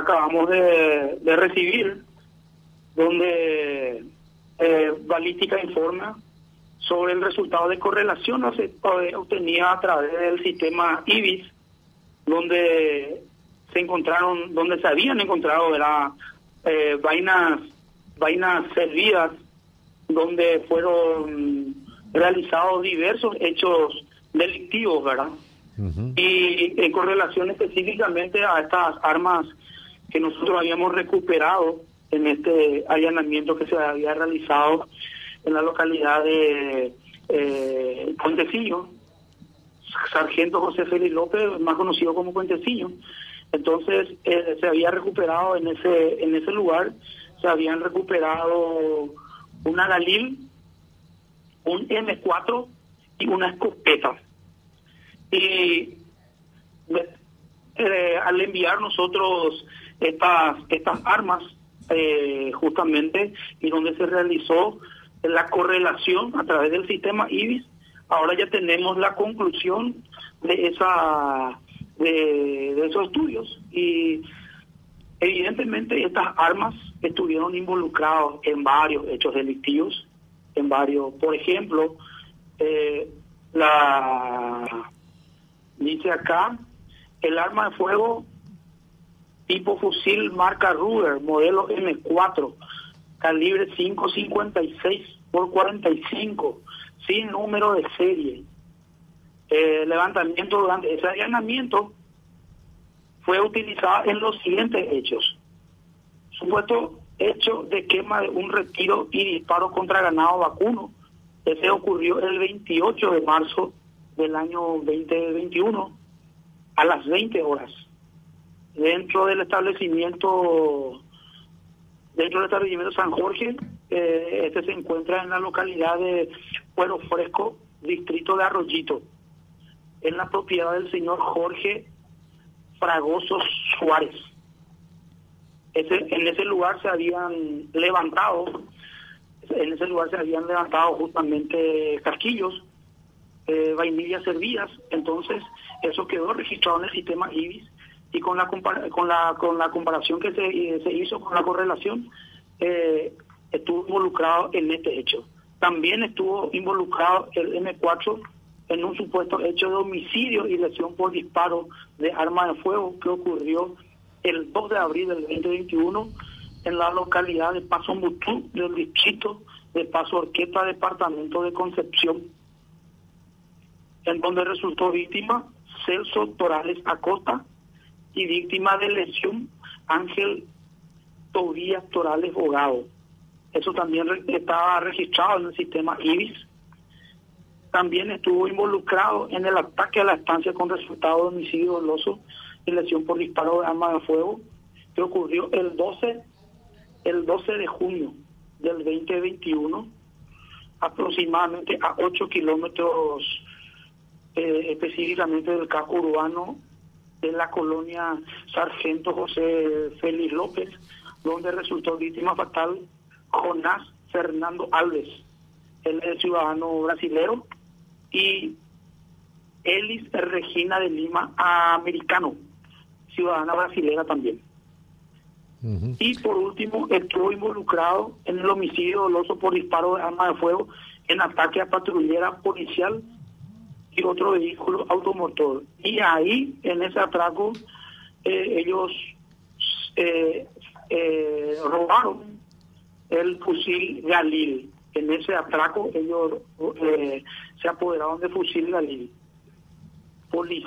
acabamos de, recibir, donde eh, Balística informa sobre el resultado de correlación obtenida a través del sistema IBIS, donde se encontraron, donde se habían encontrado eh, vainas, vainas servidas, donde fueron realizados diversos hechos delictivos, ¿verdad? Y en correlación específicamente a estas armas que nosotros habíamos recuperado en este allanamiento que se había realizado en la localidad de eh, Puentecillo, Sargento José Félix López, más conocido como Puentecillo. Entonces eh, se había recuperado en ese en ese lugar, se habían recuperado una Galil, un M4 y una escopeta. Y eh, al enviar nosotros estas estas armas eh, justamente y donde se realizó la correlación a través del sistema IBIS, ahora ya tenemos la conclusión de esa de, esos estudios. Y evidentemente estas armas estuvieron involucradas en varios hechos delictivos, en varios, por ejemplo, eh, la dice acá el arma de fuego tipo fusil marca Ruger, modelo M4, calibre 5.56 por 45, sin número de serie. Eh, levantamiento durante ese allanamiento fue utilizado en los siguientes hechos. Supuesto hecho de quema de un retiro y disparo contra ganado vacuno. Ese ocurrió el 28 de marzo del año 2021 a las 20 horas dentro del establecimiento dentro del establecimiento San Jorge eh, este se encuentra en la localidad de Pueblo Fresco distrito de Arroyito en la propiedad del señor Jorge Fragoso Suárez. Ese, en ese lugar se habían levantado en ese lugar se habían levantado justamente casquillos eh, vainillas servidas entonces eso quedó registrado en el sistema IBIS. Y con la con la con la comparación que se, eh, se hizo con la correlación eh, estuvo involucrado en este hecho. También estuvo involucrado el M4 en un supuesto hecho de homicidio y lesión por disparo de arma de fuego que ocurrió el 2 de abril del 2021 en la localidad de Paso Mutú del distrito de Paso Orqueta, departamento de Concepción, en donde resultó víctima Celso Torales Acosta, y víctima de lesión Ángel Tobías Torales Bogado. Eso también estaba registrado en el sistema IBIS. También estuvo involucrado en el ataque a la estancia con resultado de homicidio doloso y lesión por disparo de arma de fuego que ocurrió el 12 el 12 de junio del 2021 aproximadamente a 8 kilómetros eh, específicamente del casco urbano de la colonia Sargento José Félix López, donde resultó víctima fatal Jonás Fernando Alves, él es ciudadano brasilero, y Elis Regina de Lima, americano, ciudadana brasilera también. Y por último, estuvo involucrado en el homicidio doloso por disparo de arma de fuego en ataque a patrullera policial y otro vehículo automotor. Y ahí, en ese atraco, eh, ellos eh, eh, robaron el fusil Galil. En ese atraco ellos se apoderaron del fusil Galil.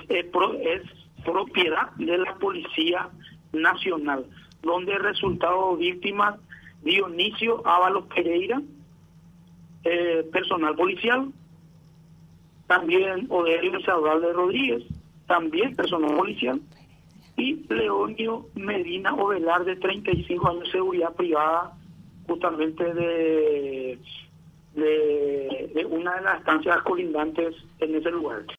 es propiedad de la Policía Nacional, donde resultado víctima Dionisio Ábalos Pereira, personal policial, también Odelio de Rodríguez, también personal policial, y Leonio Medina Ovelar, de 35 años de seguridad privada, justamente de, de, de una de las estancias colindantes en ese lugar.